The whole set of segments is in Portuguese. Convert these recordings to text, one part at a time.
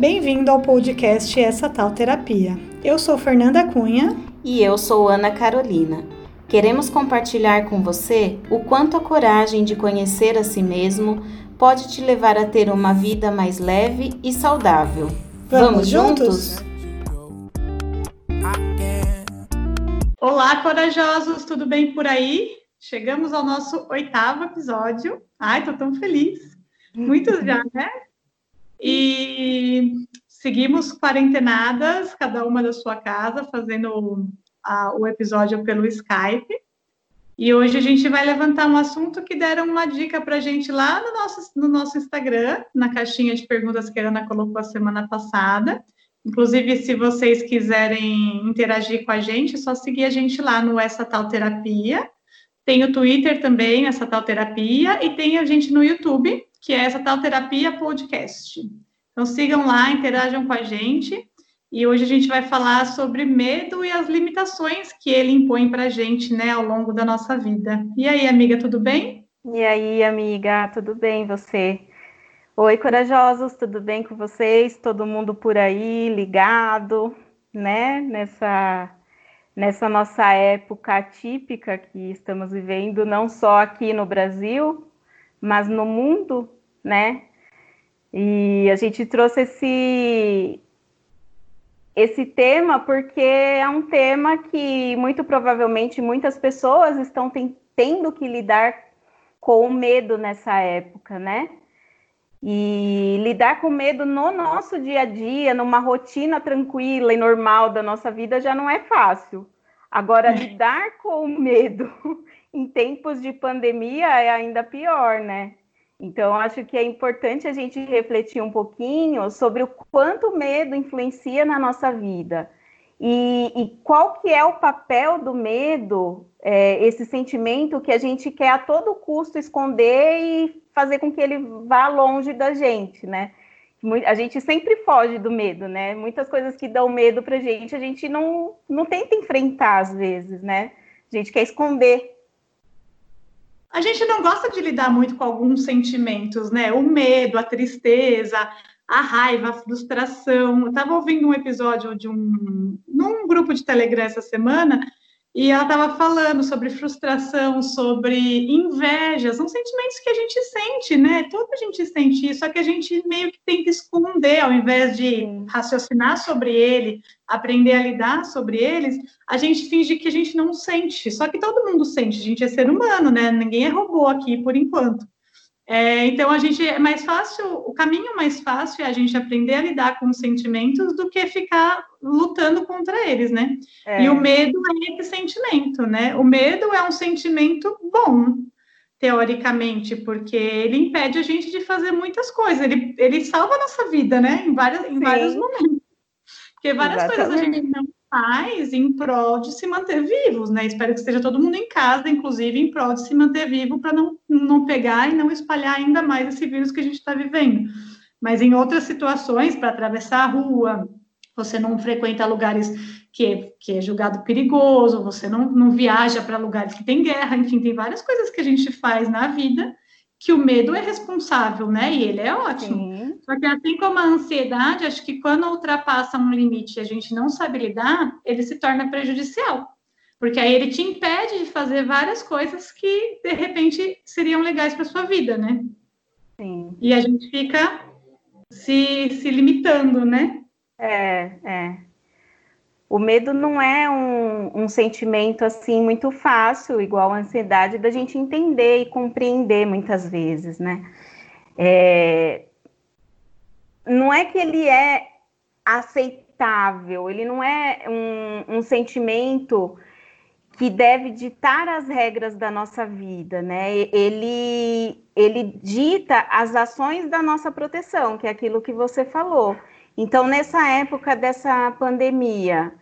Bem-vindo ao podcast Essa Tal Terapia. Eu sou Fernanda Cunha. E eu sou Ana Carolina. Queremos compartilhar com você o quanto a coragem de conhecer a si mesmo pode te levar a ter uma vida mais leve e saudável. Vamos, Vamos juntos? Olá, corajosos, tudo bem por aí? Chegamos ao nosso oitavo episódio. Ai, tô tão feliz. Muitos já, né? E seguimos quarentenadas, cada uma da sua casa, fazendo a, o episódio pelo Skype. E hoje a gente vai levantar um assunto que deram uma dica para a gente lá no nosso, no nosso Instagram, na caixinha de perguntas que a Ana colocou a semana passada. Inclusive, se vocês quiserem interagir com a gente, é só seguir a gente lá no Essa Tal Terapia. Tem o Twitter também, Essa Tal Terapia, e tem a gente no YouTube, que é Essa Tal Terapia Podcast. Então, sigam lá, interajam com a gente. E hoje a gente vai falar sobre medo e as limitações que ele impõe para a gente, né, ao longo da nossa vida. E aí, amiga, tudo bem? E aí, amiga, tudo bem você? Oi, corajosos, tudo bem com vocês? Todo mundo por aí ligado, né? Nessa nessa nossa época atípica que estamos vivendo, não só aqui no Brasil, mas no mundo, né? E a gente trouxe esse esse tema porque é um tema que muito provavelmente muitas pessoas estão tendo que lidar com o medo nessa época, né? E lidar com medo no nosso dia a dia, numa rotina tranquila e normal da nossa vida, já não é fácil. Agora, lidar com o medo em tempos de pandemia é ainda pior, né? Então, acho que é importante a gente refletir um pouquinho sobre o quanto o medo influencia na nossa vida. E, e qual que é o papel do medo, é, esse sentimento que a gente quer a todo custo esconder e fazer com que ele vá longe da gente, né? A gente sempre foge do medo, né? Muitas coisas que dão medo pra gente, a gente não, não tenta enfrentar às vezes, né? A gente quer esconder. A gente não gosta de lidar muito com alguns sentimentos, né? O medo, a tristeza, a raiva, a frustração. Eu estava ouvindo um episódio de um num grupo de Telegram essa semana e ela estava falando sobre frustração, sobre inveja, são sentimentos que a gente sente, né? Toda a gente sente isso, só que a gente meio que tenta esconder, ao invés de raciocinar sobre ele, aprender a lidar sobre eles, a gente finge que a gente não sente. Só que todo mundo sente, a gente é ser humano, né? Ninguém é robô aqui por enquanto. É, então, a gente é mais fácil, o caminho mais fácil é a gente aprender a lidar com os sentimentos do que ficar lutando contra eles, né? É. E o medo é esse sentimento, né? O medo é um sentimento bom, teoricamente, porque ele impede a gente de fazer muitas coisas, ele, ele salva a nossa vida, né? Em, várias, em vários momentos. Porque várias Exatamente. coisas a gente não faz em prol de se manter vivos, né? Espero que esteja todo mundo em casa, inclusive em prol de se manter vivo, para não, não pegar e não espalhar ainda mais esse vírus que a gente está vivendo. Mas em outras situações, para atravessar a rua, você não frequenta lugares que, que é julgado perigoso, você não, não viaja para lugares que tem guerra, enfim, tem várias coisas que a gente faz na vida que o medo é responsável, né? E ele é ótimo. Sim. Só que assim como a ansiedade, acho que quando ultrapassa um limite e a gente não sabe lidar, ele se torna prejudicial. Porque aí ele te impede de fazer várias coisas que, de repente, seriam legais para sua vida, né? Sim. E a gente fica se, se limitando, né? É, é o medo não é um, um, sentimento assim muito fácil, igual a ansiedade, da gente entender e compreender muitas vezes, né? É, não é que ele é aceitável, ele não é um, um sentimento que deve ditar as regras da nossa vida, né? Ele, ele dita as ações da nossa proteção, que é aquilo que você falou. Então, nessa época dessa pandemia,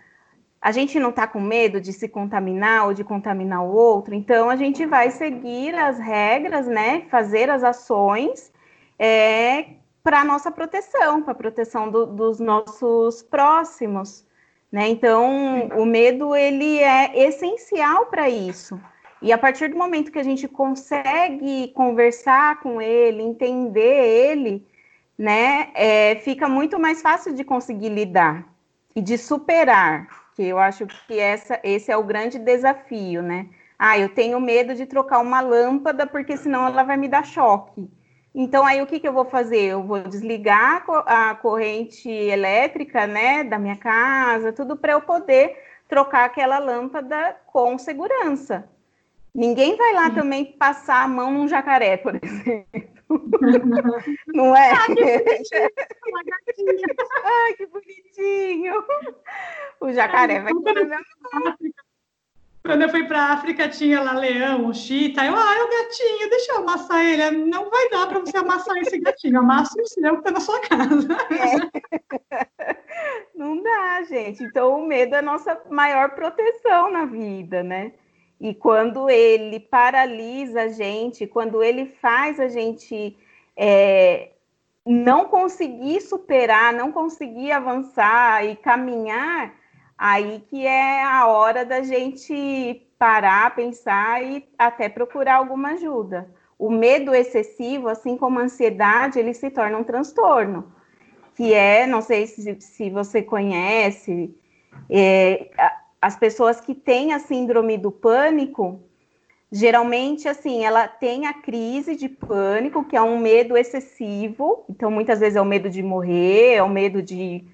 a gente não está com medo de se contaminar ou de contaminar o outro, então a gente vai seguir as regras, né? Fazer as ações é, para a nossa proteção, para a proteção do, dos nossos próximos, né? Então, o medo ele é essencial para isso. E a partir do momento que a gente consegue conversar com ele, entender ele, né, é, fica muito mais fácil de conseguir lidar e de superar, que eu acho que essa, esse é o grande desafio, né? Ah, eu tenho medo de trocar uma lâmpada porque senão ela vai me dar choque. Então, aí o que, que eu vou fazer? Eu vou desligar a corrente elétrica, né, da minha casa, tudo para eu poder trocar aquela lâmpada com segurança. Ninguém vai lá também passar a mão num jacaré, por exemplo. Não é? Ah, que bonitinho. Ai, que bonitinho. O jacaré vai comer meu quando eu fui para a África, tinha lá leão, chita. Eu, ah, é o gatinho, deixa eu amassar ele. Não vai dar para você amassar esse gatinho. Amassa o seu que está na sua casa. É. Não dá, gente. Então, o medo é a nossa maior proteção na vida, né? E quando ele paralisa a gente, quando ele faz a gente é, não conseguir superar, não conseguir avançar e caminhar, aí que é a hora da gente parar, pensar e até procurar alguma ajuda. O medo excessivo, assim como a ansiedade, ele se torna um transtorno, que é, não sei se, se você conhece, é, as pessoas que têm a síndrome do pânico, geralmente, assim, ela tem a crise de pânico, que é um medo excessivo, então muitas vezes é o medo de morrer, é o medo de,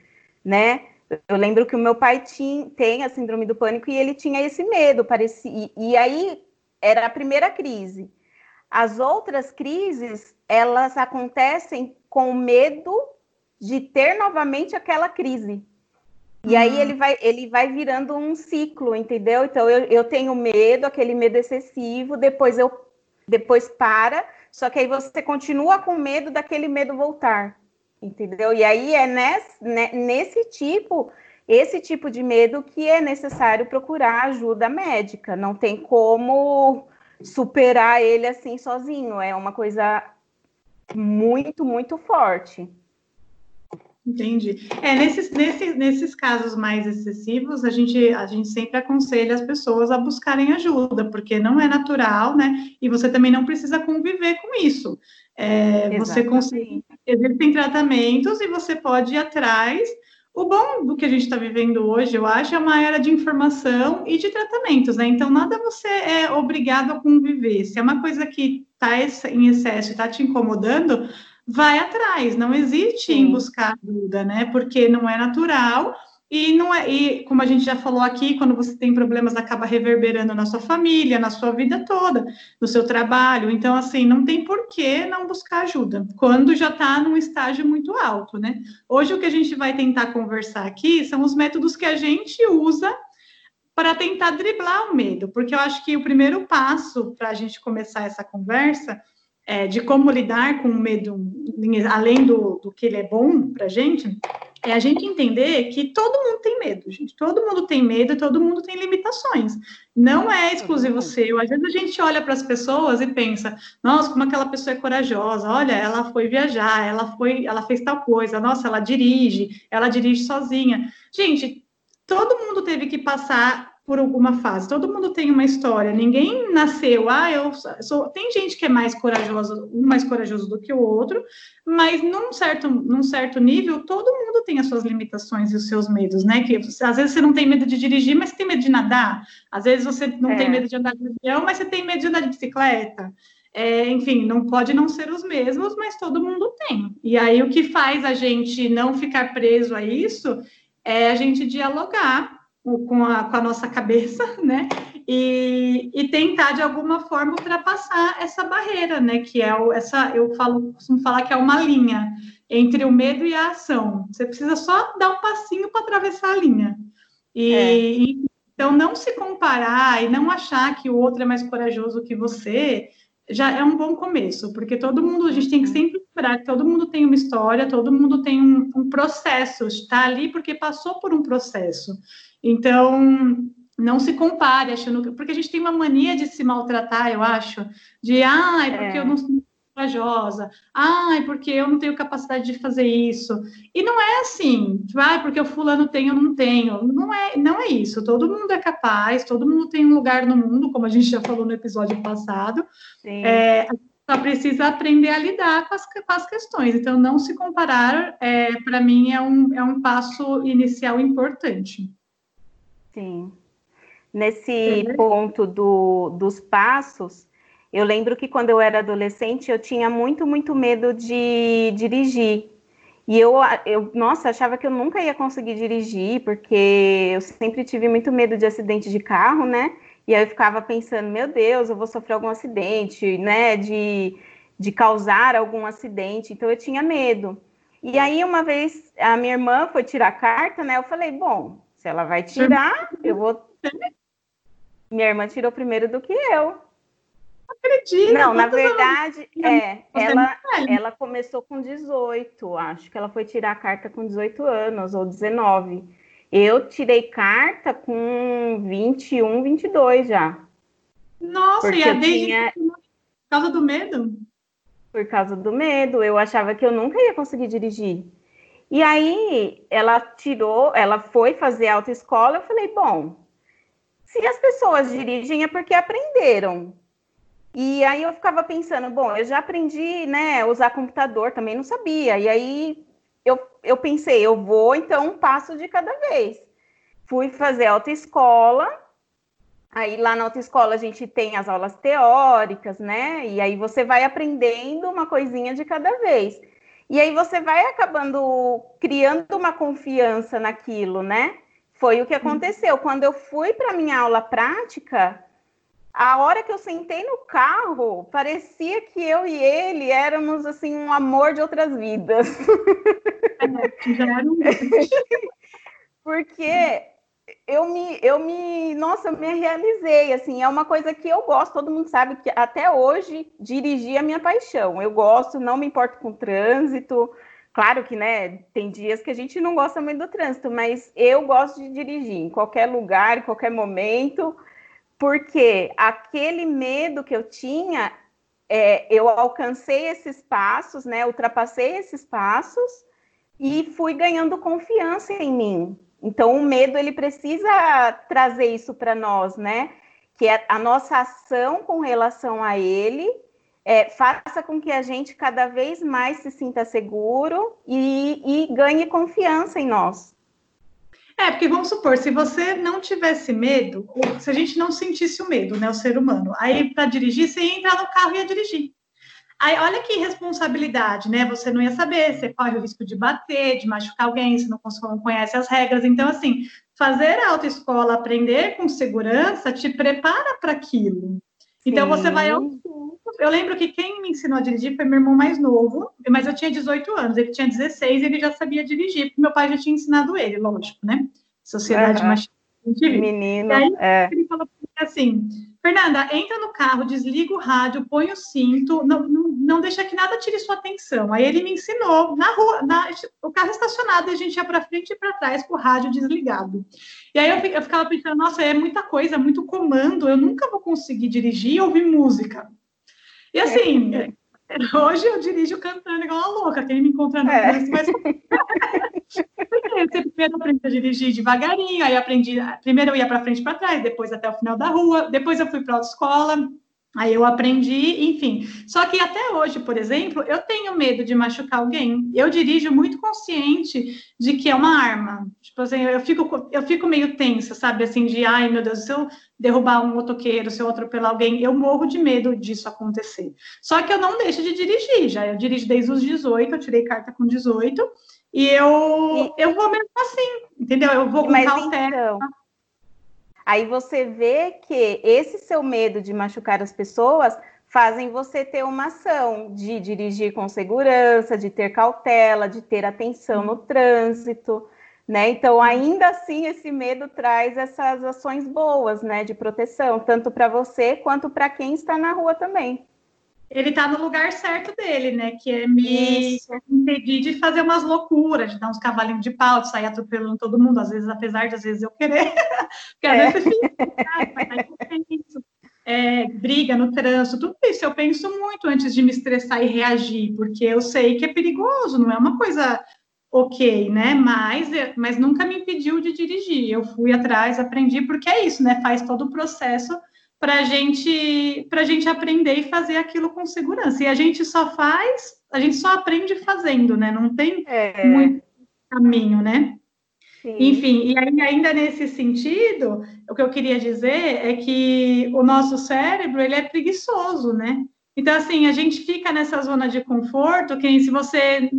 né, eu lembro que o meu pai tinha, tem a síndrome do pânico e ele tinha esse medo, parecia, e, e aí era a primeira crise. As outras crises, elas acontecem com medo de ter novamente aquela crise. E aí ele vai, ele vai virando um ciclo, entendeu? Então eu, eu tenho medo, aquele medo excessivo, depois eu depois para, só que aí você continua com medo daquele medo voltar entendeu? E aí é nesse, né, nesse tipo, esse tipo de medo que é necessário procurar ajuda médica. Não tem como superar ele assim sozinho. É uma coisa muito, muito forte. Entendi. É, nesses, nesses, nesses casos mais excessivos, a gente, a gente sempre aconselha as pessoas a buscarem ajuda, porque não é natural, né? E você também não precisa conviver com isso. É, você consegue. Existem tratamentos e você pode ir atrás. O bom do que a gente está vivendo hoje, eu acho, é uma era de informação e de tratamentos, né? Então, nada você é obrigado a conviver. Se é uma coisa que está em excesso e está te incomodando, vai atrás, não existe Sim. em buscar ajuda, né? Porque não é natural e não é, e como a gente já falou aqui, quando você tem problemas, acaba reverberando na sua família, na sua vida toda, no seu trabalho. Então, assim, não tem por que não buscar ajuda, quando já está num estágio muito alto, né? Hoje o que a gente vai tentar conversar aqui são os métodos que a gente usa para tentar driblar o medo, porque eu acho que o primeiro passo para a gente começar essa conversa é, de como lidar com o medo, além do, do que ele é bom para a gente, é a gente entender que todo mundo tem medo, gente. Todo mundo tem medo e todo mundo tem limitações. Não é exclusivo seu. Às vezes a gente olha para as pessoas e pensa, nossa, como aquela pessoa é corajosa. Olha, ela foi viajar, ela foi, ela fez tal coisa. Nossa, ela dirige, ela dirige sozinha. Gente, todo mundo teve que passar por alguma fase. Todo mundo tem uma história. Ninguém nasceu, ah, eu sou. Tem gente que é mais corajosa, um mais corajoso do que o outro, mas num certo, num certo nível, todo mundo tem as suas limitações e os seus medos, né? Que às vezes você não tem medo de dirigir, mas você tem medo de nadar. Às vezes você não é. tem medo de andar de avião, mas você tem medo de andar de bicicleta. É, enfim, não pode não ser os mesmos, mas todo mundo tem. E aí o que faz a gente não ficar preso a isso é a gente dialogar com a, com a nossa cabeça, né? E, e, tentar de alguma forma ultrapassar essa barreira, né? Que é o, essa, eu falo, costumo falar que é uma linha entre o medo e a ação. Você precisa só dar um passinho para atravessar a linha. E, é. então não se comparar e não achar que o outro é mais corajoso que você já é um bom começo, porque todo mundo, a gente tem que sempre lembrar que todo mundo tem uma história, todo mundo tem um, um processo, está ali porque passou por um processo. Então, não se compare achando porque a gente tem uma mania de se maltratar, eu acho, de ah, porque é. eu não sou corajosa, ah, porque eu não tenho capacidade de fazer isso. E não é assim, vai, porque o fulano tem, eu não tenho. Não é, não é isso. Todo mundo é capaz, todo mundo tem um lugar no mundo, como a gente já falou no episódio passado. É, só precisa aprender a lidar com as, com as questões. Então, não se comparar, é, para mim, é um, é um passo inicial importante. Sim. Nesse é. ponto do, dos passos, eu lembro que quando eu era adolescente, eu tinha muito, muito medo de dirigir. E eu, eu, nossa, achava que eu nunca ia conseguir dirigir, porque eu sempre tive muito medo de acidente de carro, né? E aí eu ficava pensando, meu Deus, eu vou sofrer algum acidente, né? De, de causar algum acidente. Então eu tinha medo. E aí, uma vez, a minha irmã foi tirar a carta, né? Eu falei, bom, se ela vai tirar, eu vou. Minha irmã tirou primeiro do que eu. Acredito. Não, na verdade, é, ela, ela começou com 18, acho que ela foi tirar a carta com 18 anos ou 19. Eu tirei carta com 21, 22 já. Nossa, e a desde tinha... por causa do medo? Por causa do medo, eu achava que eu nunca ia conseguir dirigir. E aí ela tirou, ela foi fazer autoescola, eu falei, bom, se as pessoas dirigem é porque aprenderam. E aí eu ficava pensando, bom, eu já aprendi, né, usar computador, também não sabia. E aí eu, eu pensei, eu vou então um passo de cada vez. Fui fazer autoescola, aí lá na autoescola a gente tem as aulas teóricas, né? E aí você vai aprendendo uma coisinha de cada vez. E aí você vai acabando criando uma confiança naquilo, né? Foi o que aconteceu. Quando eu fui para minha aula prática, a hora que eu sentei no carro, parecia que eu e ele éramos assim um amor de outras vidas. É, já era um... Porque eu me, eu me, nossa, eu me realizei, assim, é uma coisa que eu gosto, todo mundo sabe que até hoje dirigir é minha paixão. Eu gosto, não me importo com trânsito. Claro que, né, tem dias que a gente não gosta muito do trânsito, mas eu gosto de dirigir em qualquer lugar, em qualquer momento porque aquele medo que eu tinha, é, eu alcancei esses passos, né? Ultrapassei esses passos e fui ganhando confiança em mim. Então, o medo ele precisa trazer isso para nós, né? Que é a nossa ação com relação a ele é, faça com que a gente cada vez mais se sinta seguro e, e ganhe confiança em nós. É, porque vamos supor, se você não tivesse medo, se a gente não sentisse o medo, né, o ser humano, aí para dirigir, você ia entrar no carro e ia dirigir. Aí, olha que responsabilidade, né? Você não ia saber, você corre o risco de bater, de machucar alguém, você não, conhece as regras. Então, assim, fazer a autoescola, aprender com segurança, te prepara para aquilo. Então, Sim. você vai ao Eu lembro que quem me ensinou a dirigir foi meu irmão mais novo, mas eu tinha 18 anos, ele tinha 16 e ele já sabia dirigir, porque meu pai já tinha ensinado ele, lógico, né? Sociedade uhum. machista. Menino, e aí, é. ele falou assim, Fernanda, entra no carro, desliga o rádio, põe o cinto, não, não, não deixa que nada tire sua atenção. Aí ele me ensinou na rua, na, o carro estacionado, a gente ia para frente e para trás com o rádio desligado. E aí eu, eu ficava pensando, nossa, é muita coisa, muito comando, eu nunca vou conseguir dirigir e ouvir música. E assim, é. hoje eu dirijo cantando igual uma louca, quem me encontra no é. mas você primeiro aprende a dirigir devagarinho, aí aprendi, primeiro eu ia para frente e para trás, depois até o final da rua, depois eu fui para a escola, Aí eu aprendi, enfim. Só que até hoje, por exemplo, eu tenho medo de machucar alguém. Eu dirijo muito consciente de que é uma arma. Tipo assim, eu fico, eu fico meio tensa, sabe? Assim, de ai meu Deus, se eu derrubar um motoqueiro, se eu atropelar alguém, eu morro de medo disso acontecer. Só que eu não deixo de dirigir, já. Eu dirijo desde os 18, eu tirei carta com 18. E eu, e... eu vou mesmo assim, entendeu? Eu vou com Mas cautela. Então, aí você vê que esse seu medo de machucar as pessoas fazem você ter uma ação de dirigir com segurança, de ter cautela, de ter atenção no trânsito, né? Então, ainda assim, esse medo traz essas ações boas, né, de proteção, tanto para você quanto para quem está na rua também ele está no lugar certo dele, né? Que é me Isso. impedir de fazer umas loucuras, de dar uns cavalinhos de pau, de sair atropelando todo mundo, às vezes, apesar de às vezes eu querer. Porque às é. vezes fica, é, briga no trânsito, tudo isso eu penso muito antes de me estressar e reagir, porque eu sei que é perigoso, não é uma coisa ok, né? Mas, mas nunca me impediu de dirigir. Eu fui atrás, aprendi, porque é isso, né? Faz todo o processo para gente, a gente aprender e fazer aquilo com segurança. E a gente só faz, a gente só aprende fazendo, né? Não tem é. muito caminho, né? Sim. Enfim, e aí, ainda nesse sentido, o que eu queria dizer é que o nosso cérebro, ele é preguiçoso, né? Então, assim, a gente fica nessa zona de conforto, que se você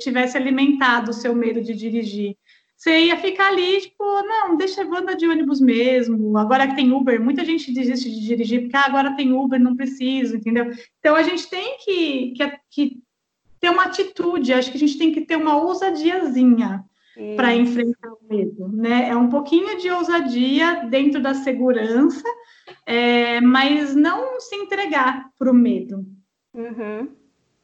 tivesse alimentado o seu medo de dirigir, você ia ficar ali, tipo, não, deixa a banda de ônibus mesmo. Agora que tem Uber, muita gente desiste de dirigir, porque ah, agora tem Uber, não preciso, entendeu? Então, a gente tem que, que, que ter uma atitude, acho que a gente tem que ter uma ousadiazinha para enfrentar o medo, né? É um pouquinho de ousadia dentro da segurança, é, mas não se entregar para o medo. Uhum.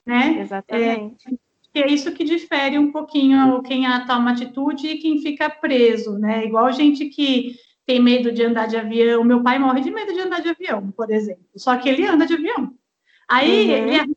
Né? Exatamente. É, é isso que difere um pouquinho quem toma atitude e quem fica preso, né? Igual gente que tem medo de andar de avião. Meu pai morre de medo de andar de avião, por exemplo. Só que ele anda de avião. Aí uhum. ele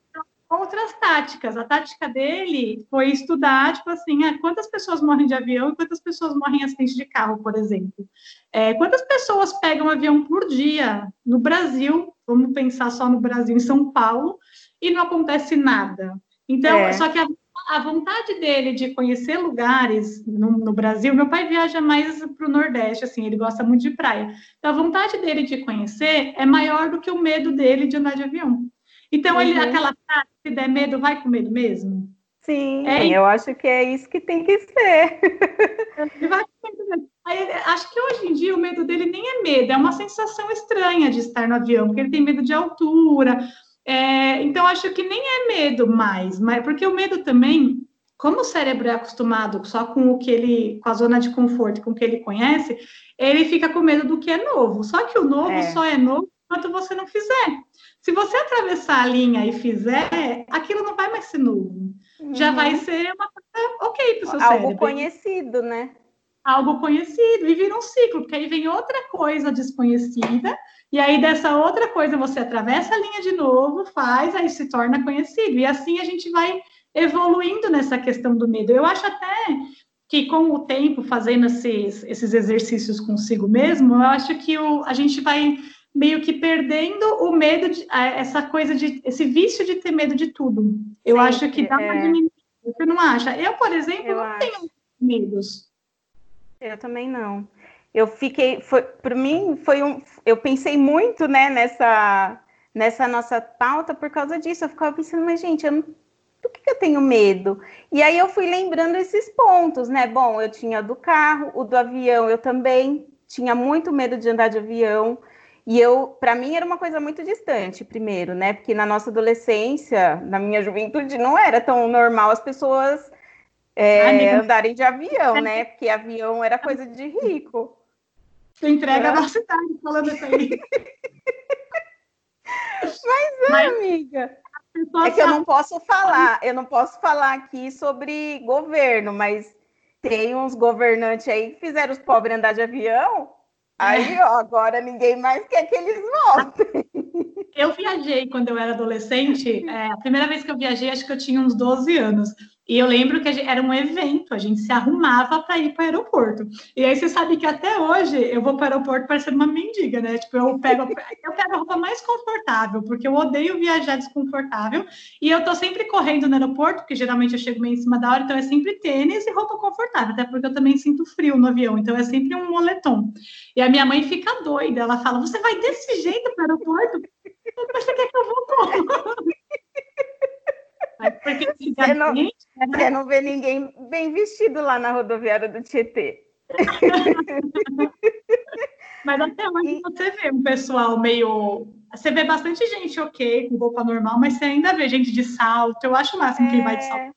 outras táticas. A tática dele foi estudar, tipo assim, ah, quantas pessoas morrem de avião e quantas pessoas morrem em acidente de carro, por exemplo. É, quantas pessoas pegam avião por dia no Brasil, vamos pensar só no Brasil, em São Paulo, e não acontece nada. Então, é. só que a, a, vontade dele de conhecer lugares no, no Brasil, meu pai viaja mais para o Nordeste, assim, ele gosta muito de praia. Então, a vontade dele de conhecer é maior do que o medo dele de andar de avião. Então, uhum. ele, aquela frase, se der medo, vai com medo mesmo? Sim, é, eu acho que é isso que tem que ser. Ele vai com medo Aí, acho que hoje em dia o medo dele nem é medo, é uma sensação estranha de estar no avião, porque ele tem medo de altura. É, então, acho que nem é medo mais, mas porque o medo também, como o cérebro é acostumado só com o que ele, com a zona de conforto, com o que ele conhece, ele fica com medo do que é novo. Só que o novo é. só é novo enquanto você não fizer. Se você atravessar a linha e fizer, aquilo não vai mais ser novo. Uhum. Já vai ser uma coisa ok para o seu Algo cérebro. Algo conhecido, né? Algo conhecido. E vira um ciclo, porque aí vem outra coisa desconhecida, e aí dessa outra coisa você atravessa a linha de novo, faz, aí se torna conhecido. E assim a gente vai evoluindo nessa questão do medo. Eu acho até que com o tempo, fazendo esses, esses exercícios consigo mesmo, eu acho que o, a gente vai meio que perdendo o medo, de, essa coisa de, esse vício de ter medo de tudo. Eu Sim, acho que dá é... uma diminuir. Você não acha? Eu, por exemplo, eu não acho. tenho medos. Eu também não. Eu fiquei, foi, para mim, foi um, eu pensei muito, né, nessa, nessa nossa pauta por causa disso. Eu ficava pensando, mas gente, eu não, do que, que eu tenho medo? E aí eu fui lembrando esses pontos, né? Bom, eu tinha do carro, o do avião, eu também tinha muito medo de andar de avião. E eu, para mim, era uma coisa muito distante, primeiro, né? Porque na nossa adolescência, na minha juventude, não era tão normal as pessoas é, andarem de avião, né? Porque avião era coisa de rico. Você entrega é. a nossa idade falando isso aí. Mas, é, Mas, amiga. É que eu não posso falar, eu não posso falar aqui sobre governo, mas tem uns governantes aí que fizeram os pobres andar de avião Aí, ó, agora ninguém mais quer que eles voltem. Eu viajei quando eu era adolescente. É, a primeira vez que eu viajei, acho que eu tinha uns 12 anos. E eu lembro que gente, era um evento, a gente se arrumava para ir para o aeroporto. E aí você sabe que até hoje eu vou para o aeroporto parecendo uma mendiga, né? Tipo, eu pego, eu pego a roupa mais confortável, porque eu odeio viajar desconfortável. E eu tô sempre correndo no aeroporto, porque geralmente eu chego meio em cima da hora, então é sempre tênis e roupa confortável, até porque eu também sinto frio no avião, então é sempre um moletom. E a minha mãe fica doida, ela fala: Você vai desse jeito para o aeroporto? Você quer que eu vou como? porque você não, né? você não vê ninguém bem vestido lá na rodoviária do Tietê. Mas até hoje e... você vê um pessoal meio. Você vê bastante gente ok, com roupa normal, mas você ainda vê gente de salto. Eu acho o máximo é... que vai de salto.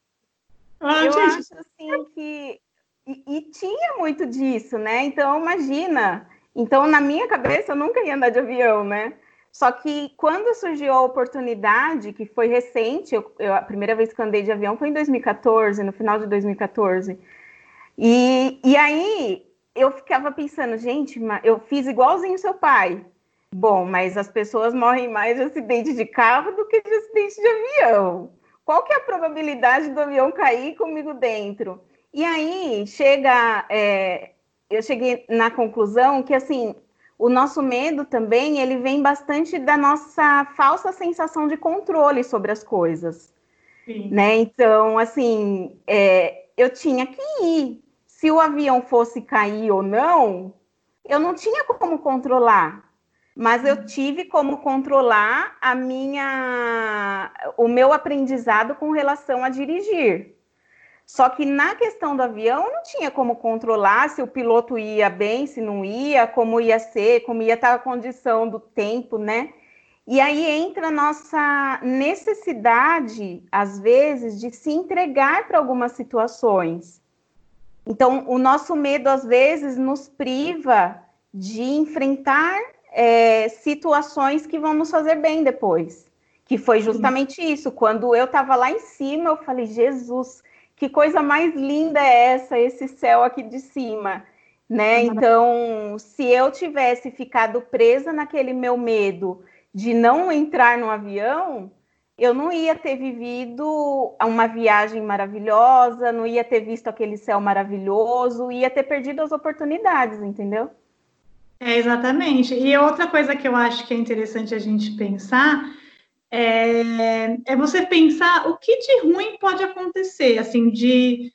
Ah, eu gente... acho assim que. E, e, tinha muito disso, né? Então, imagina. Então, na minha cabeça, eu nunca ia andar de avião, né? Só que quando surgiu a oportunidade, que foi recente, eu, eu, a primeira vez que andei de avião foi em 2014, no final de 2014. E, e aí eu ficava pensando, gente, eu fiz igualzinho seu pai. Bom, mas as pessoas morrem mais de acidente de carro do que de acidente de avião. Qual que é a probabilidade do avião cair comigo dentro? E aí chega, é, eu cheguei na conclusão que assim o nosso medo também, ele vem bastante da nossa falsa sensação de controle sobre as coisas. Sim. Né? Então, assim, é, eu tinha que ir. Se o avião fosse cair ou não, eu não tinha como controlar. Mas eu tive como controlar a minha, o meu aprendizado com relação a dirigir. Só que na questão do avião, não tinha como controlar se o piloto ia bem, se não ia, como ia ser, como ia estar a condição do tempo, né? E aí entra a nossa necessidade, às vezes, de se entregar para algumas situações. Então, o nosso medo, às vezes, nos priva de enfrentar é, situações que vão nos fazer bem depois. Que foi justamente isso. Quando eu estava lá em cima, eu falei, Jesus, que coisa mais linda é essa, esse céu aqui de cima, né? Então, se eu tivesse ficado presa naquele meu medo de não entrar no avião, eu não ia ter vivido uma viagem maravilhosa, não ia ter visto aquele céu maravilhoso, ia ter perdido as oportunidades, entendeu? É, exatamente. E outra coisa que eu acho que é interessante a gente pensar é, é você pensar o que de ruim pode acontecer, assim, de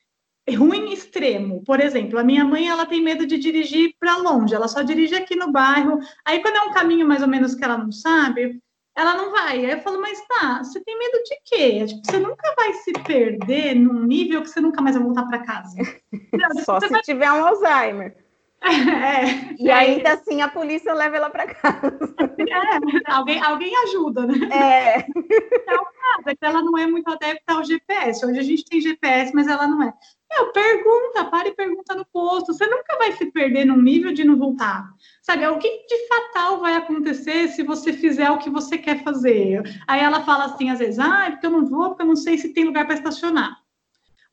ruim extremo. Por exemplo, a minha mãe ela tem medo de dirigir para longe, ela só dirige aqui no bairro. Aí quando é um caminho mais ou menos que ela não sabe, ela não vai. Aí eu falo, mas tá, você tem medo de quê? Tipo, você nunca vai se perder num nível que você nunca mais vai voltar para casa. só se vai... tiver um Alzheimer. É, e ainda assim a polícia leva ela para casa. É, alguém, alguém ajuda, né? É. é o caso, é que ela não é muito adepta ao GPS. Hoje a gente tem GPS, mas ela não é. Meu, pergunta, para e pergunta no posto. Você nunca vai se perder num nível de não voltar. Sabe, o que de fatal vai acontecer se você fizer o que você quer fazer? Aí ela fala assim, às vezes, ah, é porque eu não vou, porque eu não sei se tem lugar para estacionar.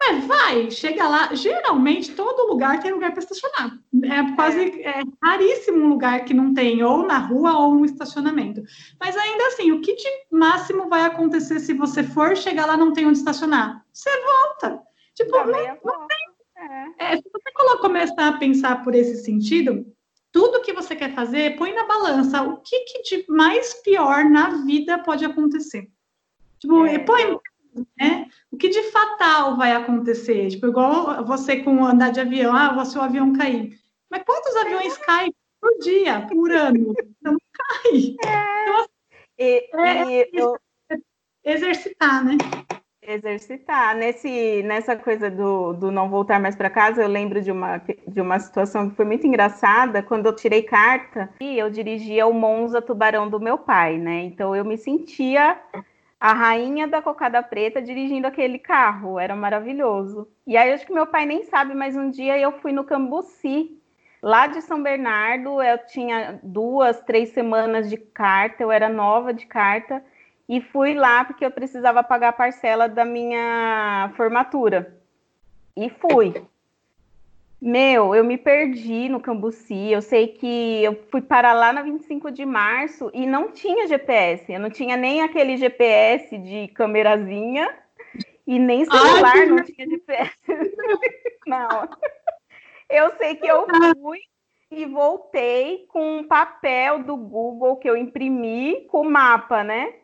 É, vai, chega lá. Geralmente, todo lugar tem lugar para estacionar. É quase é. é raríssimo um lugar que não tem, ou na rua ou um estacionamento. Mas ainda assim, o que de máximo vai acontecer se você for chegar lá não tem onde estacionar? Você volta. Tipo, não, não tem. É. É, se você começar a pensar por esse sentido, tudo que você quer fazer, põe na balança o que, que de mais pior na vida pode acontecer. Tipo, é. põe né? O que de fatal vai acontecer? Tipo, igual você com andar de avião, ah, o seu avião cair. Mas quantos aviões caem por dia, por ano? Não cai. É. Então, e, é, e eu... exercitar, né? Exercitar. Nesse, nessa coisa do, do não voltar mais para casa, eu lembro de uma, de uma situação que foi muito engraçada. Quando eu tirei carta, e eu dirigia o Monza Tubarão do meu pai, né? Então eu me sentia a rainha da cocada preta dirigindo aquele carro, era maravilhoso. E aí acho que meu pai nem sabe, mas um dia eu fui no Cambuci, lá de São Bernardo, eu tinha duas, três semanas de carta, eu era nova de carta, e fui lá porque eu precisava pagar a parcela da minha formatura. E fui. Meu, eu me perdi no Cambuci. Eu sei que eu fui para lá na 25 de março e não tinha GPS. Eu não tinha nem aquele GPS de câmerazinha e nem celular, Ai, não tinha GPS. não. Eu sei que eu fui e voltei com um papel do Google que eu imprimi com o mapa, né?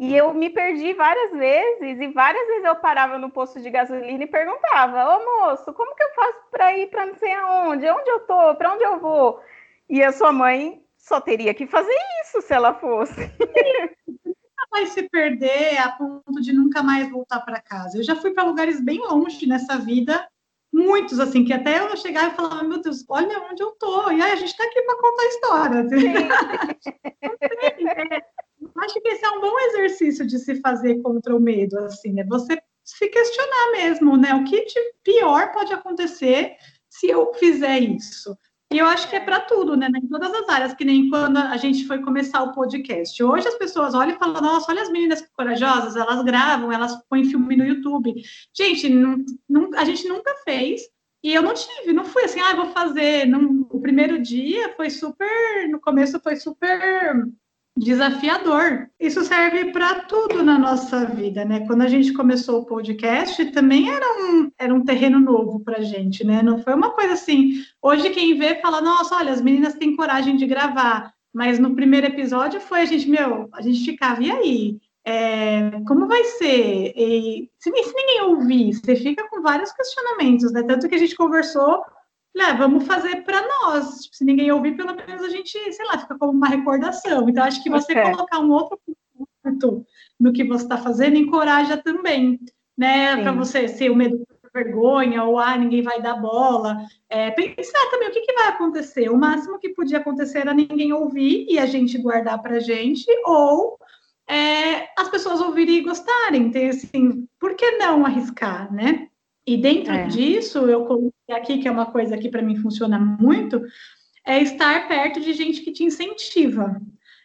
E eu me perdi várias vezes, e várias vezes eu parava no posto de gasolina e perguntava: Ô moço, como que eu faço para ir para não sei aonde? Onde eu tô? Para onde eu vou? E a sua mãe só teria que fazer isso se ela fosse. Nunca vai se perder a ponto de nunca mais voltar para casa. Eu já fui para lugares bem longe nessa vida, muitos assim, que até eu chegava e falava: Meu Deus, olha onde eu tô. E aí a gente está aqui para contar a história. acho que esse é um bom exercício de se fazer contra o medo, assim, é você se questionar mesmo, né? O que de pior pode acontecer se eu fizer isso? E eu acho que é para tudo, né? Em todas as áreas, que nem quando a gente foi começar o podcast. Hoje as pessoas olham e falam, nossa, olha as meninas corajosas, elas gravam, elas põem filme no YouTube. Gente, não, não, a gente nunca fez. E eu não tive, não fui assim, ah, vou fazer. Não, o primeiro dia foi super, no começo foi super desafiador. Isso serve para tudo na nossa vida, né? Quando a gente começou o podcast, também era um, era um terreno novo para gente, né? Não foi uma coisa assim. Hoje quem vê fala, nossa, olha, as meninas têm coragem de gravar. Mas no primeiro episódio foi a gente, meu, a gente ficava, e aí? É, como vai ser? E, se, se, ninguém ouvir, você fica com vários questionamentos, né? Tanto que a gente conversou né, vamos fazer para nós. Tipo, se ninguém ouvir, pelo menos a gente, sei lá, fica como uma recordação. Então, acho que você é. colocar um outro ponto no que você está fazendo encoraja também, né? Para você ser o medo vergonha, ou ah, ninguém vai dar bola. É, pensar também o que, que vai acontecer. O máximo que podia acontecer era ninguém ouvir e a gente guardar para a gente, ou é, as pessoas ouvirem e gostarem. Então, assim, por que não arriscar, né? E dentro é. disso, eu coloquei aqui, que é uma coisa que para mim funciona muito, é estar perto de gente que te incentiva.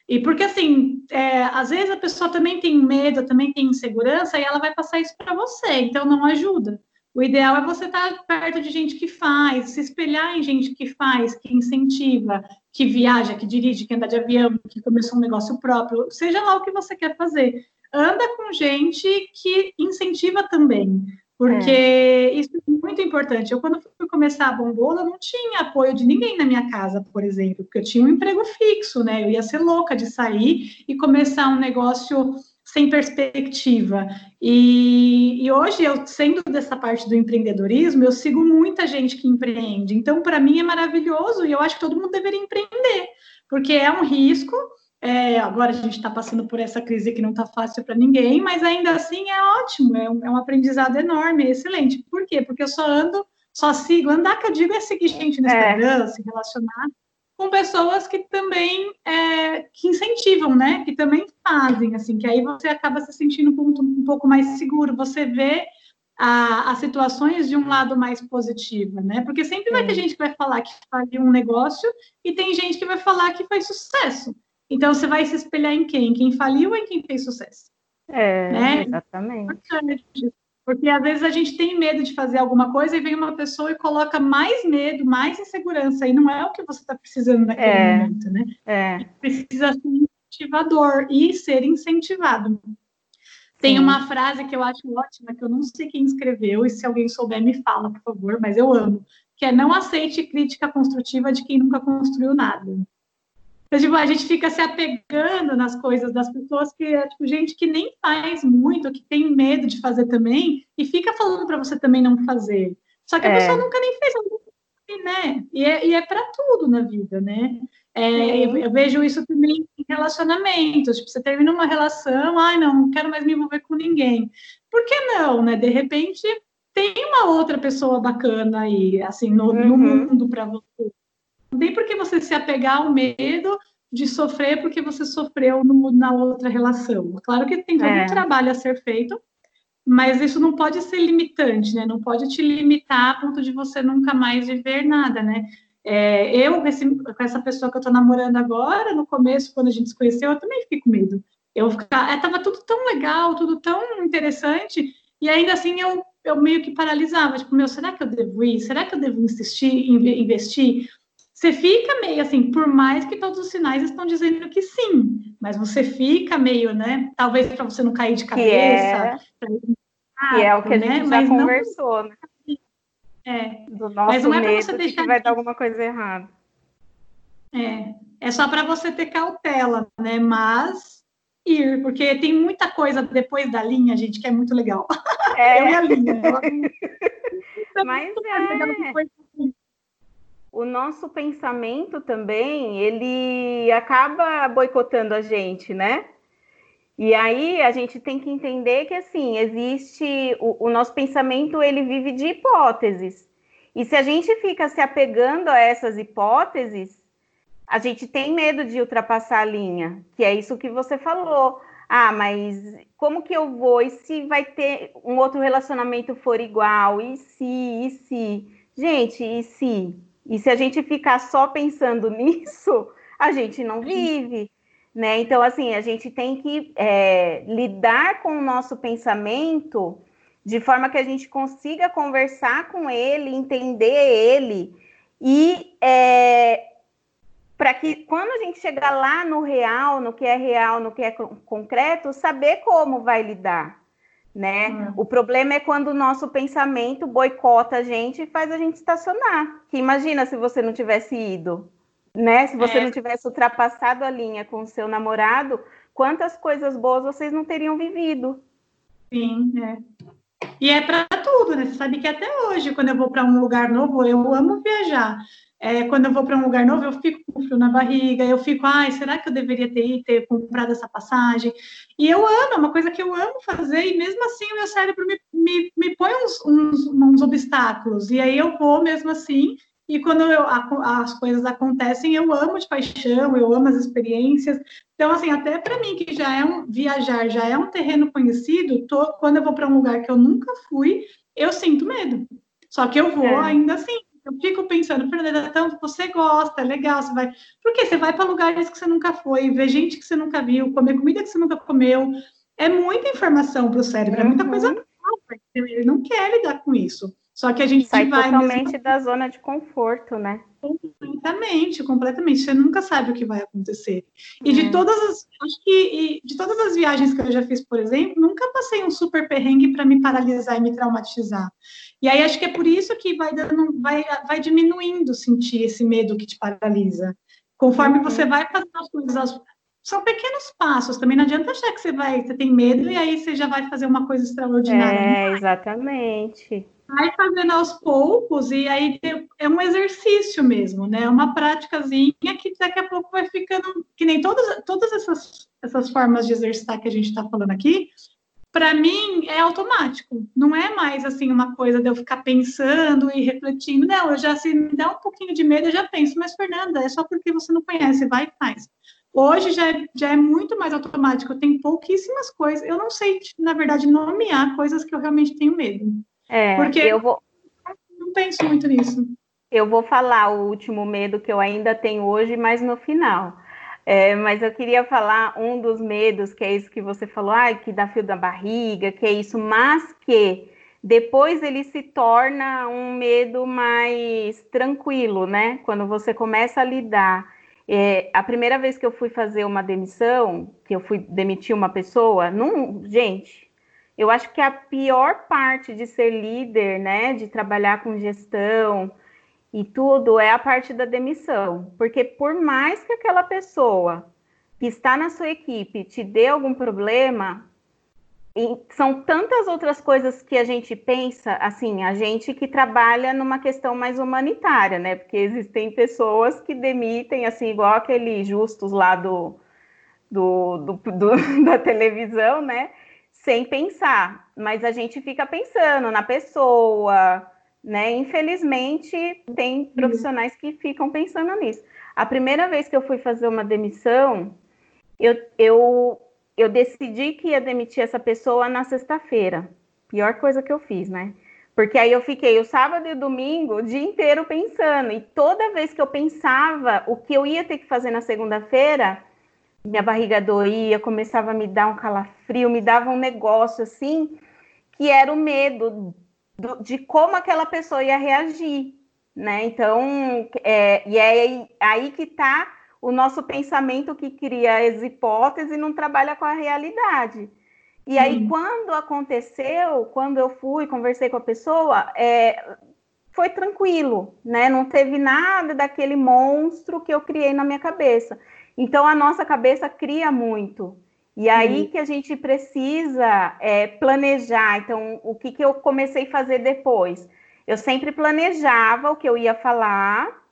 E porque, assim, é, às vezes a pessoa também tem medo, também tem insegurança, e ela vai passar isso para você, então não ajuda. O ideal é você estar perto de gente que faz, se espelhar em gente que faz, que incentiva, que viaja, que dirige, que anda de avião, que começou um negócio próprio, seja lá o que você quer fazer. Anda com gente que incentiva também. Porque é. isso é muito importante. Eu, quando fui começar a bombola, não tinha apoio de ninguém na minha casa, por exemplo, porque eu tinha um emprego fixo, né? Eu ia ser louca de sair e começar um negócio sem perspectiva. E, e hoje, eu sendo dessa parte do empreendedorismo, eu sigo muita gente que empreende. Então, para mim, é maravilhoso e eu acho que todo mundo deveria empreender, porque é um risco é, agora a gente está passando por essa crise que não está fácil para ninguém, mas ainda assim é ótimo, é um, é um, aprendizado enorme, é excelente. Por quê? Porque eu só ando, só sigo, andar que eu digo é seguir gente no é. Instagram, se relacionar com pessoas que também é, que incentivam, né? Que também fazem, assim, que aí você acaba se sentindo um, um pouco mais seguro, você vê as situações de um lado mais positivo, né? Porque sempre vai ter gente que vai falar que faz um negócio e tem gente que vai falar que faz sucesso. Então, você vai se espelhar em quem? Quem faliu ou em quem fez sucesso? É, né? exatamente. Porque às vezes a gente tem medo de fazer alguma coisa e vem uma pessoa e coloca mais medo, mais insegurança, e não é o que você está precisando naquele é, momento, né? É. Precisa ser incentivador e ser incentivado. Tem uma frase que eu acho ótima, que eu não sei quem escreveu, e se alguém souber, me fala, por favor, mas eu amo, que é não aceite crítica construtiva de quem nunca construiu nada. Então, tipo, a gente fica se apegando nas coisas das pessoas que é tipo, gente que nem faz muito, que tem medo de fazer também, e fica falando para você também não fazer. Só que a é. pessoa nunca nem fez, né? E é, e é para tudo na vida, né? É, eu, eu, vejo isso também em relacionamentos. Tipo, você termina uma relação, ai, não, não quero mais me envolver com ninguém. Por que não, né? De repente, tem uma outra pessoa bacana aí, assim, no, uhum. no mundo para você. Não tem por que você se apegar ao medo de sofrer porque você sofreu no, na outra relação. Claro que tem todo é. um trabalho a ser feito, mas isso não pode ser limitante, né? Não pode te limitar a ponto de você nunca mais viver nada, né? É, eu, esse, com essa pessoa que eu tô namorando agora, no começo, quando a gente se conheceu, eu também fiquei com medo. Eu ficava, é, tava tudo tão legal, tudo tão interessante, e ainda assim eu, eu meio que paralisava, tipo, meu, será que eu devo ir? Será que eu devo insistir, investir? Você fica meio assim, por mais que todos os sinais estão dizendo que sim, mas você fica meio, né? Talvez para você não cair de cabeça. Que é, que é o que a né? gente né? já mas conversou, não... né? É. Do nosso mas não é medo você deixar que vai dar alguma coisa errada. É, é só para você ter cautela, né? Mas ir, porque tem muita coisa depois da linha, gente, que é muito legal. É. E a linha. Mas é o nosso pensamento também, ele acaba boicotando a gente, né? E aí a gente tem que entender que assim, existe o, o, nosso pensamento, ele vive de hipóteses. E se a gente fica se apegando a essas hipóteses, a gente tem medo de ultrapassar a linha, que é isso que você falou. Ah, mas como que eu vou? E se vai ter um outro relacionamento for igual? E se, e se? Gente, e se? E se a gente ficar só pensando nisso, a gente não vive. Né? Então, assim, a gente tem que é, lidar com o nosso pensamento de forma que a gente consiga conversar com ele, entender ele e é, para que quando a gente chegar lá no real, no que é real, no que é concreto, saber como vai lidar, né? Hum. O problema é quando o nosso pensamento boicota a gente e faz a gente estacionar. Que imagina se você não tivesse ido, né? Se você é. não tivesse ultrapassado a linha com o seu namorado, quantas coisas boas vocês não teriam vivido? Sim, é. E é para tudo, né? Você sabe que até hoje, quando eu vou para um lugar novo, eu amo viajar. É, quando eu vou para um lugar novo, eu fico com frio na barriga, eu fico, ai, será que eu deveria ter, ter comprado essa passagem? E eu amo, é uma coisa que eu amo fazer, e mesmo assim o meu cérebro me, me, me põe uns, uns, uns obstáculos, e aí eu vou mesmo assim, e quando eu, a, as coisas acontecem, eu amo de paixão, eu amo as experiências. Então, assim, até para mim, que já é um viajar, já é um terreno conhecido, tô, quando eu vou para um lugar que eu nunca fui, eu sinto medo. Só que eu vou é. ainda assim. Eu fico pensando, Fernanda, tanto você gosta, é legal, você vai. Porque você vai para lugares que você nunca foi, ver gente que você nunca viu, comer comida que você nunca comeu. É muita informação para o cérebro, é muita uhum. coisa nova. Ele não quer lidar com isso. Só que a gente sai vai totalmente mesmo... da zona de conforto, né? Completamente, completamente. Você nunca sabe o que vai acontecer. E de é. todas as, acho que de todas as viagens que eu já fiz, por exemplo, nunca passei um super perrengue para me paralisar e me traumatizar. E aí acho que é por isso que vai dando, vai, vai diminuindo sentir esse medo que te paralisa. Conforme uhum. você vai fazendo as coisas, são pequenos passos. Também não adianta achar que você vai, você tem medo e aí você já vai fazer uma coisa extraordinária. É, exatamente vai fazendo aos poucos e aí é um exercício mesmo, né? É uma práticazinha que daqui a pouco vai ficando que nem todas, todas essas, essas formas de exercitar que a gente está falando aqui. Para mim é automático, não é mais assim uma coisa de eu ficar pensando e refletindo. Não, eu já se me dá um pouquinho de medo, eu já penso, mas Fernanda, é só porque você não conhece, vai e faz. Hoje já é, já é muito mais automático, tem pouquíssimas coisas. Eu não sei, na verdade, nomear coisas que eu realmente tenho medo. É, Porque eu vou. Não penso muito nisso. Eu vou falar o último medo que eu ainda tenho hoje, mas no final. É, mas eu queria falar um dos medos, que é isso que você falou, ah, que dá fio da barriga, que é isso, mas que depois ele se torna um medo mais tranquilo, né? Quando você começa a lidar. É, a primeira vez que eu fui fazer uma demissão, que eu fui demitir uma pessoa, não, gente, eu acho que a pior parte de ser líder, né, de trabalhar com gestão e tudo, é a parte da demissão. Porque por mais que aquela pessoa que está na sua equipe te dê algum problema, são tantas outras coisas que a gente pensa, assim, a gente que trabalha numa questão mais humanitária, né? Porque existem pessoas que demitem, assim, igual aquele justos lá do, do, do, do da televisão, né? sem pensar, mas a gente fica pensando na pessoa, né? Infelizmente, tem profissionais que ficam pensando nisso. A primeira vez que eu fui fazer uma demissão, eu, eu, eu decidi que ia demitir essa pessoa na sexta-feira. Pior coisa que eu fiz, né? Porque aí eu fiquei o sábado e o domingo o dia inteiro pensando. E toda vez que eu pensava o que eu ia ter que fazer na segunda-feira, minha barriga doía, começava a me dar um calafrio, me dava um negócio assim, que era o medo do, de como aquela pessoa ia reagir, né? Então, é, e é aí que está o nosso pensamento que cria as hipóteses não trabalha com a realidade. E aí, hum. quando aconteceu, quando eu fui, conversei com a pessoa, é, foi tranquilo, né? Não teve nada daquele monstro que eu criei na minha cabeça. Então, a nossa cabeça cria muito. E aí uhum. que a gente precisa é, planejar. Então, o que, que eu comecei a fazer depois? Eu sempre planejava o que eu ia falar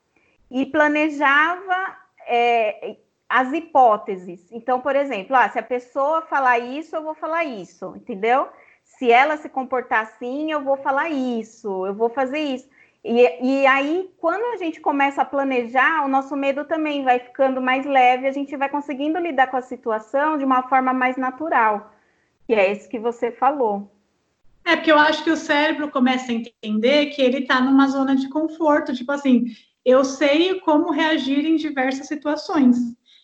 e planejava é, as hipóteses. Então, por exemplo, ah, se a pessoa falar isso, eu vou falar isso, entendeu? Se ela se comportar assim, eu vou falar isso, eu vou fazer isso. E, e aí, quando a gente começa a planejar, o nosso medo também vai ficando mais leve, a gente vai conseguindo lidar com a situação de uma forma mais natural. E é isso que você falou. É, porque eu acho que o cérebro começa a entender que ele está numa zona de conforto, tipo assim, eu sei como reagir em diversas situações.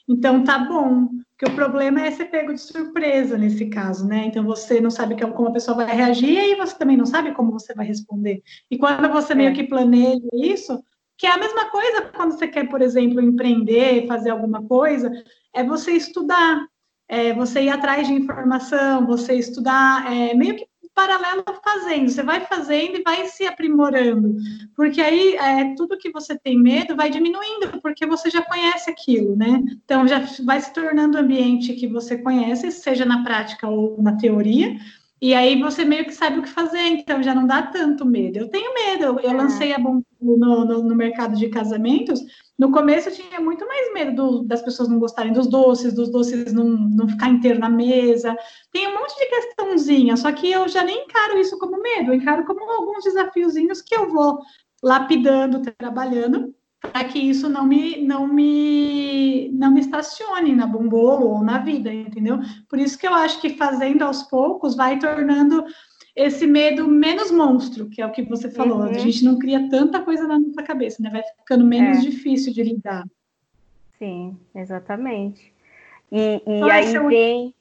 Então tá bom, porque o problema é ser pego de surpresa nesse caso, né? Então você não sabe como a pessoa vai reagir e você também não sabe como você vai responder. E quando você meio é. que planeja isso, Que é a mesma coisa quando você quer, por exemplo, empreender, fazer alguma coisa, é você estudar, é você ir atrás de informação, você estudar, é, meio que paralelo fazendo, você vai fazendo e vai se aprimorando, porque aí é, tudo que você tem medo vai diminuindo, porque você já conhece aquilo, né? Então já vai se tornando um ambiente que você conhece, seja na prática ou na teoria, e aí você meio que sabe o que fazer, então já não dá tanto medo. Eu tenho medo, eu, é. lancei a Bom no, no, no, mercado de casamentos. No começo eu tinha muito mais medo do, das pessoas não gostarem dos doces, dos doces não, não ficar inteiro na mesa. Tem um monte de questãozinha, só que eu já nem encaro isso como medo, eu encaro como alguns desafiozinhos que eu vou lapidando, trabalhando para que isso não me não me não me estacione na bombolo ou na vida, entendeu? Por isso que eu acho que fazendo aos poucos vai tornando esse medo menos monstro, que é o que você falou. Uhum. A gente não cria tanta coisa na nossa cabeça, né? Vai ficando menos é. difícil de lidar. Sim, exatamente. E, e aí vem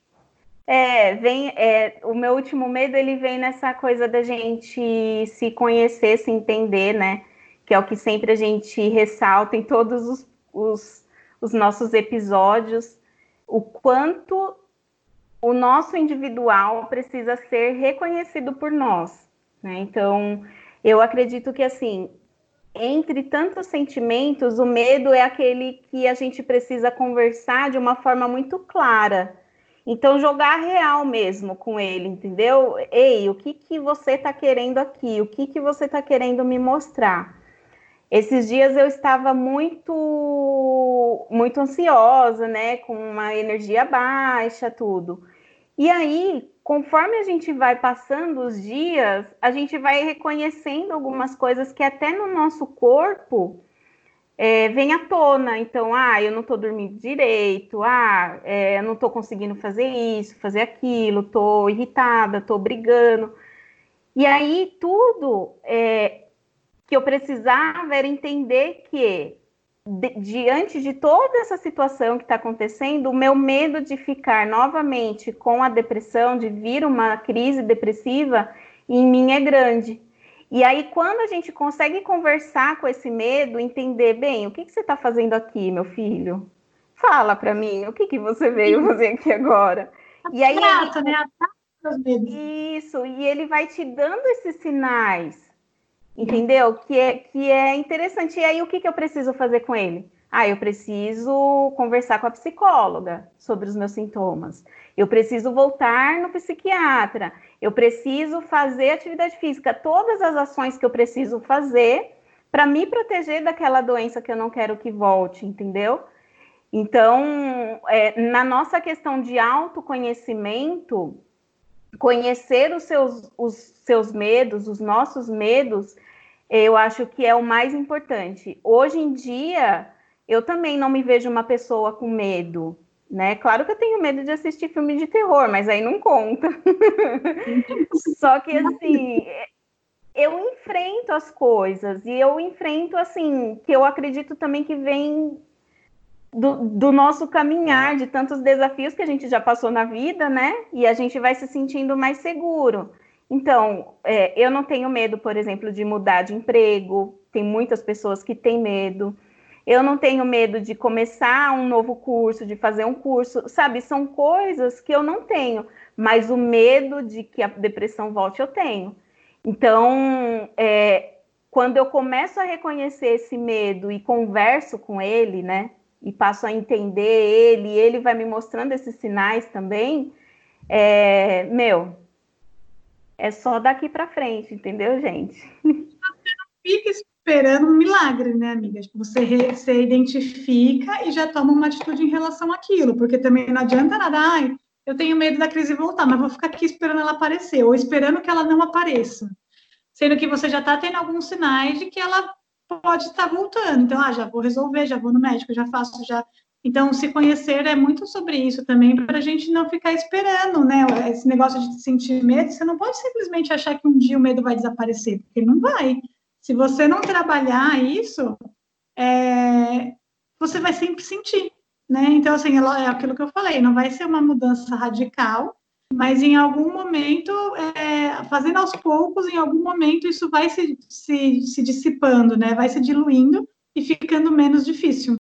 é, vem é, o meu último medo ele vem nessa coisa da gente se conhecer, se entender, né? Que é o que sempre a gente ressalta em todos os, os, os nossos episódios, o quanto o nosso individual precisa ser reconhecido por nós. Né? Então, eu acredito que, assim, entre tantos sentimentos, o medo é aquele que a gente precisa conversar de uma forma muito clara. Então, jogar real mesmo com ele, entendeu? Ei, o que, que você está querendo aqui? O que, que você está querendo me mostrar? Esses dias eu estava muito muito ansiosa, né, com uma energia baixa, tudo. E aí, conforme a gente vai passando os dias, a gente vai reconhecendo algumas coisas que até no nosso corpo é, vem à tona. Então, ah, eu não estou dormindo direito, ah, é, eu não estou conseguindo fazer isso, fazer aquilo, estou irritada, estou brigando. E aí tudo é, que eu precisava era entender que, de, diante de toda essa situação que está acontecendo, o meu medo de ficar novamente com a depressão, de vir uma crise depressiva, em mim é grande. E aí, quando a gente consegue conversar com esse medo, entender, bem, o que, que você está fazendo aqui, meu filho? Fala para mim, o que, que você veio fazer aqui agora? E aí, Trata, ele... né? Isso, e ele vai te dando esses sinais entendeu? Que é, que é interessante. E aí, o que, que eu preciso fazer com ele? Ah, eu preciso conversar com a psicóloga sobre os meus sintomas. Eu preciso voltar no psiquiatra. Eu preciso fazer atividade física. Todas as ações que eu preciso fazer para me proteger daquela doença que eu não quero que volte, entendeu? Então, é, na nossa questão de autoconhecimento, conhecer os seus, os seus medos, os nossos medos, eu acho que é o mais importante. Hoje em dia, eu também não me vejo uma pessoa com medo, né? Claro que eu tenho medo de assistir filme de terror, mas aí não conta. Só que assim, eu enfrento as coisas e eu enfrento assim, que eu acredito também que vem do, do, nosso caminhar, de tantos desafios que a gente já passou na vida, né? E a gente vai se sentindo mais seguro. Então, é, eu não tenho medo, por exemplo, de mudar de emprego, tem muitas pessoas que têm medo. Eu não tenho medo de começar um novo curso, de fazer um curso, sabe? São coisas que eu não tenho, mas o medo de que a depressão volte eu tenho. Então, é, quando eu começo a reconhecer esse medo e converso com ele, né? E passo a entender ele, e ele vai me mostrando esses sinais também, é, meu, é só daqui para frente, entendeu, gente? Você não fica esperando um milagre, né, amiga? Tipo, você, você identifica e já toma uma atitude em relação àquilo, porque também não adianta nada, ai, eu tenho medo da crise voltar, mas vou ficar aqui esperando ela aparecer, ou esperando que ela não apareça. Sendo que você já está tendo alguns sinais de que ela pode estar voltando. Então, ah, já vou resolver, já vou no médico, já faço, já então, se conhecer é muito sobre isso também, para a gente não ficar esperando, né? Esse negócio de sentir medo, você não pode simplesmente achar que um dia o medo vai desaparecer, porque não vai. Se você não trabalhar isso, é, você vai sempre sentir, né? Então, assim, é aquilo que eu falei, não vai ser uma mudança radical, mas em algum momento, é, fazendo aos poucos, em algum momento isso vai se, se, se dissipando, né? Vai se diluindo e ficando menos difícil.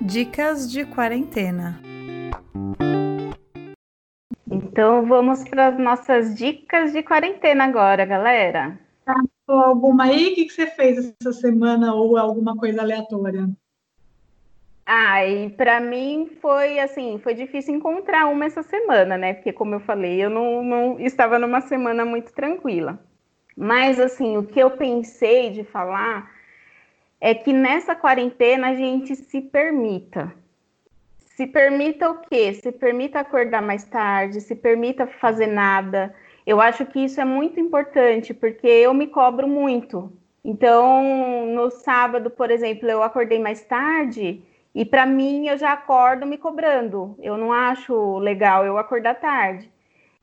Dicas de quarentena. Então vamos para as nossas dicas de quarentena agora, galera. Tá, alguma aí? O que você fez essa semana ou alguma coisa aleatória? Ah, e para mim foi assim, foi difícil encontrar uma essa semana, né? Porque como eu falei, eu não, não estava numa semana muito tranquila. Mas assim, o que eu pensei de falar é que nessa quarentena a gente se permita. Se permita o quê? Se permita acordar mais tarde, se permita fazer nada. Eu acho que isso é muito importante, porque eu me cobro muito. Então, no sábado, por exemplo, eu acordei mais tarde e para mim, eu já acordo me cobrando. Eu não acho legal eu acordar tarde.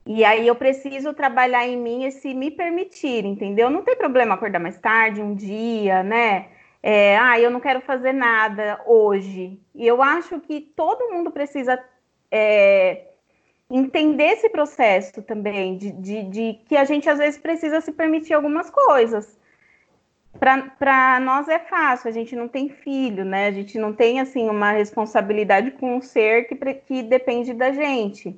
E aí eu preciso trabalhar em mim esse me permitir, entendeu? Não tem problema acordar mais tarde, um dia, né? É, ah, eu não quero fazer nada hoje. E eu acho que todo mundo precisa é, entender esse processo também, de, de, de que a gente às vezes precisa se permitir algumas coisas para nós é fácil, a gente não tem filho, né? A gente não tem assim uma responsabilidade com um ser que, que depende da gente.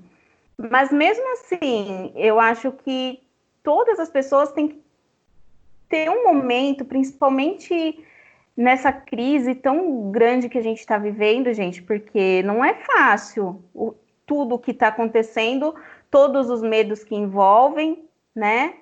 Mas mesmo assim, eu acho que todas as pessoas têm que ter um momento, principalmente nessa crise tão grande que a gente está vivendo, gente, porque não é fácil o, tudo o que está acontecendo, todos os medos que envolvem, né?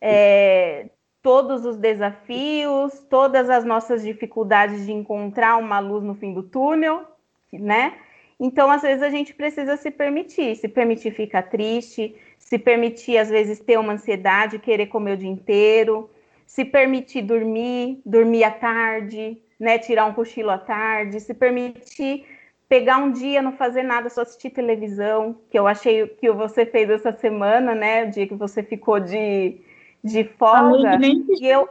É, todos os desafios, todas as nossas dificuldades de encontrar uma luz no fim do túnel, né? Então, às vezes, a gente precisa se permitir, se permitir ficar triste, se permitir, às vezes, ter uma ansiedade, querer comer o dia inteiro, se permitir dormir, dormir à tarde, né? Tirar um cochilo à tarde, se permitir pegar um dia, não fazer nada, só assistir televisão, que eu achei que você fez essa semana, né? O dia que você ficou de de folga. Nem e eu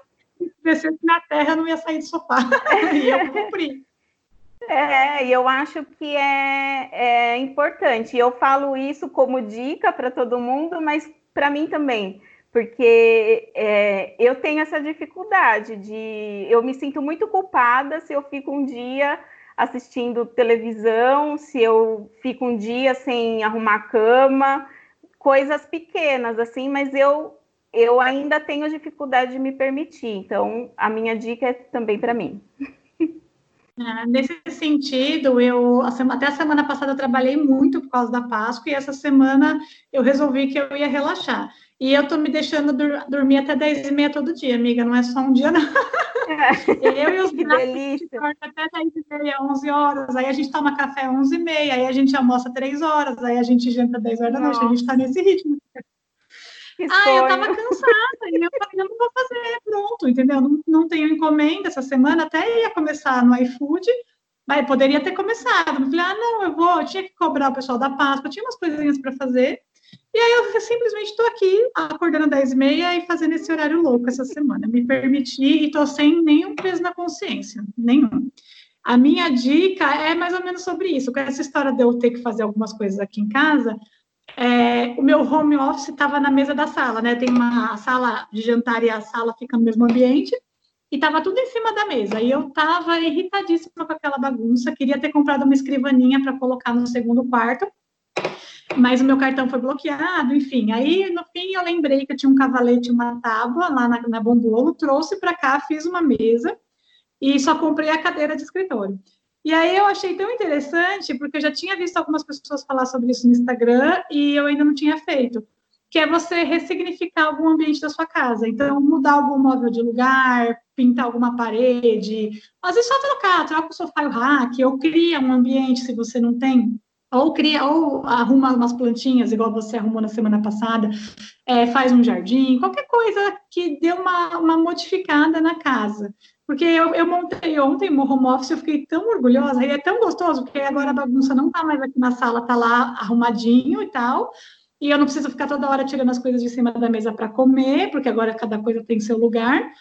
descesse na terra não ia sair do sofá. e eu cumpri. É, e eu acho que é, é importante. Eu falo isso como dica para todo mundo, mas para mim também, porque é, eu tenho essa dificuldade de. Eu me sinto muito culpada se eu fico um dia assistindo televisão, se eu fico um dia sem arrumar cama, coisas pequenas assim, mas eu eu ainda tenho dificuldade de me permitir. Então, a minha dica é também para mim. É, nesse sentido, eu até a semana passada eu trabalhei muito por causa da Páscoa e essa semana eu resolvi que eu ia relaxar. E eu tô me deixando dur dormir até 10 e meia todo dia, amiga, não é só um dia, não. É. Eu e os delícia. até 10 e meia, 11 horas, aí a gente toma café 11 e meia, aí a gente almoça 3 horas, aí a gente janta 10 horas da noite, a gente tá nesse ritmo. Que ah, sonho. eu tava cansada, e eu falei, eu não vou fazer, pronto, entendeu? Não, não tenho encomenda essa semana, até ia começar no iFood, mas poderia ter começado. Eu falei, ah, não, eu vou, eu tinha que cobrar o pessoal da Páscoa, tinha umas coisinhas para fazer. E aí eu simplesmente estou aqui, acordando às 10 e meia e fazendo esse horário louco essa semana. Me permiti e estou sem nenhum peso na consciência, nenhum. A minha dica é mais ou menos sobre isso. Com essa história de eu ter que fazer algumas coisas aqui em casa, é, o meu home office estava na mesa da sala, né? Tem uma sala de jantar e a sala fica no mesmo ambiente, e estava tudo em cima da mesa. E eu estava irritadíssima com aquela bagunça, queria ter comprado uma escrivaninha para colocar no segundo quarto, mas o meu cartão foi bloqueado, enfim. Aí, no fim, eu lembrei que eu tinha um cavalete, uma tábua lá na, na Bombolo, trouxe para cá, fiz uma mesa e só comprei a cadeira de escritório. E aí eu achei tão interessante, porque eu já tinha visto algumas pessoas falar sobre isso no Instagram e eu ainda não tinha feito, que é você ressignificar algum ambiente da sua casa. Então, mudar algum móvel de lugar, pintar alguma parede, às vezes só trocar, troca o sofá e o rack, ou cria um ambiente se você não tem, ou cria, ou arruma umas plantinhas, igual você arrumou na semana passada, é, faz um jardim, qualquer coisa que dê uma, uma modificada na casa. Porque eu, eu montei ontem o home office, eu fiquei tão orgulhosa, e é tão gostoso, porque agora a bagunça não tá mais aqui na sala, tá lá arrumadinho e tal, e eu não preciso ficar toda hora tirando as coisas de cima da mesa para comer, porque agora cada coisa tem seu lugar.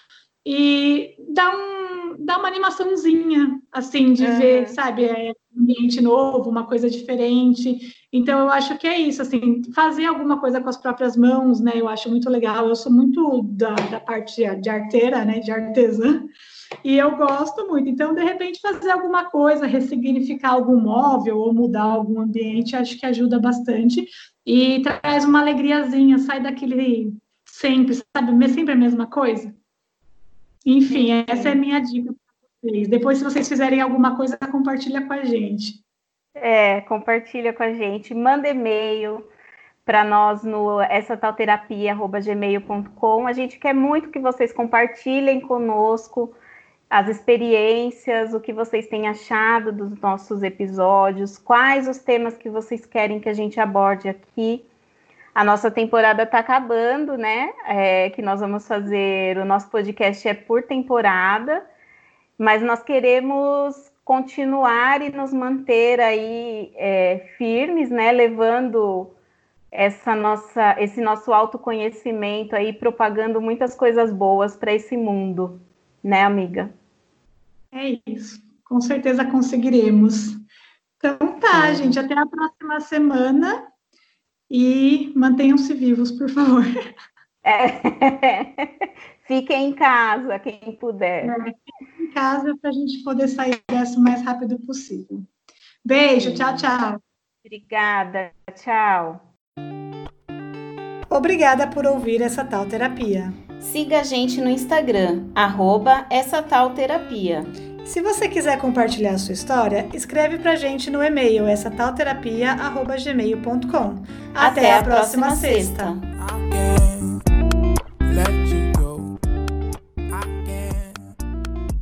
e dá, um, dá uma animaçãozinha, assim, de uhum. ver, sabe, é, um ambiente novo, uma coisa diferente. Então, eu acho que é isso, assim, fazer alguma coisa com as próprias mãos, né? Eu acho muito legal. Eu sou muito da, da parte de arteira, né? De artesã. E eu gosto muito. Então, de repente, fazer alguma coisa, ressignificar algum móvel ou mudar algum ambiente, acho que ajuda bastante. E traz uma alegriazinha, sai daquele sempre, sabe? Sempre a mesma coisa. Enfim, essa é a minha dica para vocês. Depois, se vocês fizerem alguma coisa, compartilha com a gente. É, compartilha com a gente, manda e-mail para nós no essa. A gente quer muito que vocês compartilhem conosco as experiências, o que vocês têm achado dos nossos episódios, quais os temas que vocês querem que a gente aborde aqui. A nossa temporada está acabando, né? É, que nós vamos fazer. O nosso podcast é por temporada, mas nós queremos continuar e nos manter aí é, firmes, né? Levando essa nossa, esse nosso autoconhecimento aí, propagando muitas coisas boas para esse mundo, né, amiga? É isso, com certeza conseguiremos. Então tá, é. gente, até a próxima semana e mantenham-se vivos, por favor. É. Fiquem em casa, quem puder. É, fiquem em casa para a gente poder sair dessa o mais rápido possível. Beijo, tchau, tchau. Obrigada, tchau. Obrigada por ouvir essa tal terapia. Siga a gente no Instagram, arroba essa tal terapia. Se você quiser compartilhar a sua história, escreve pra gente no e-mail essa tal terapia@gmail.com. Até, Até, a próxima, próxima sexta. sexta.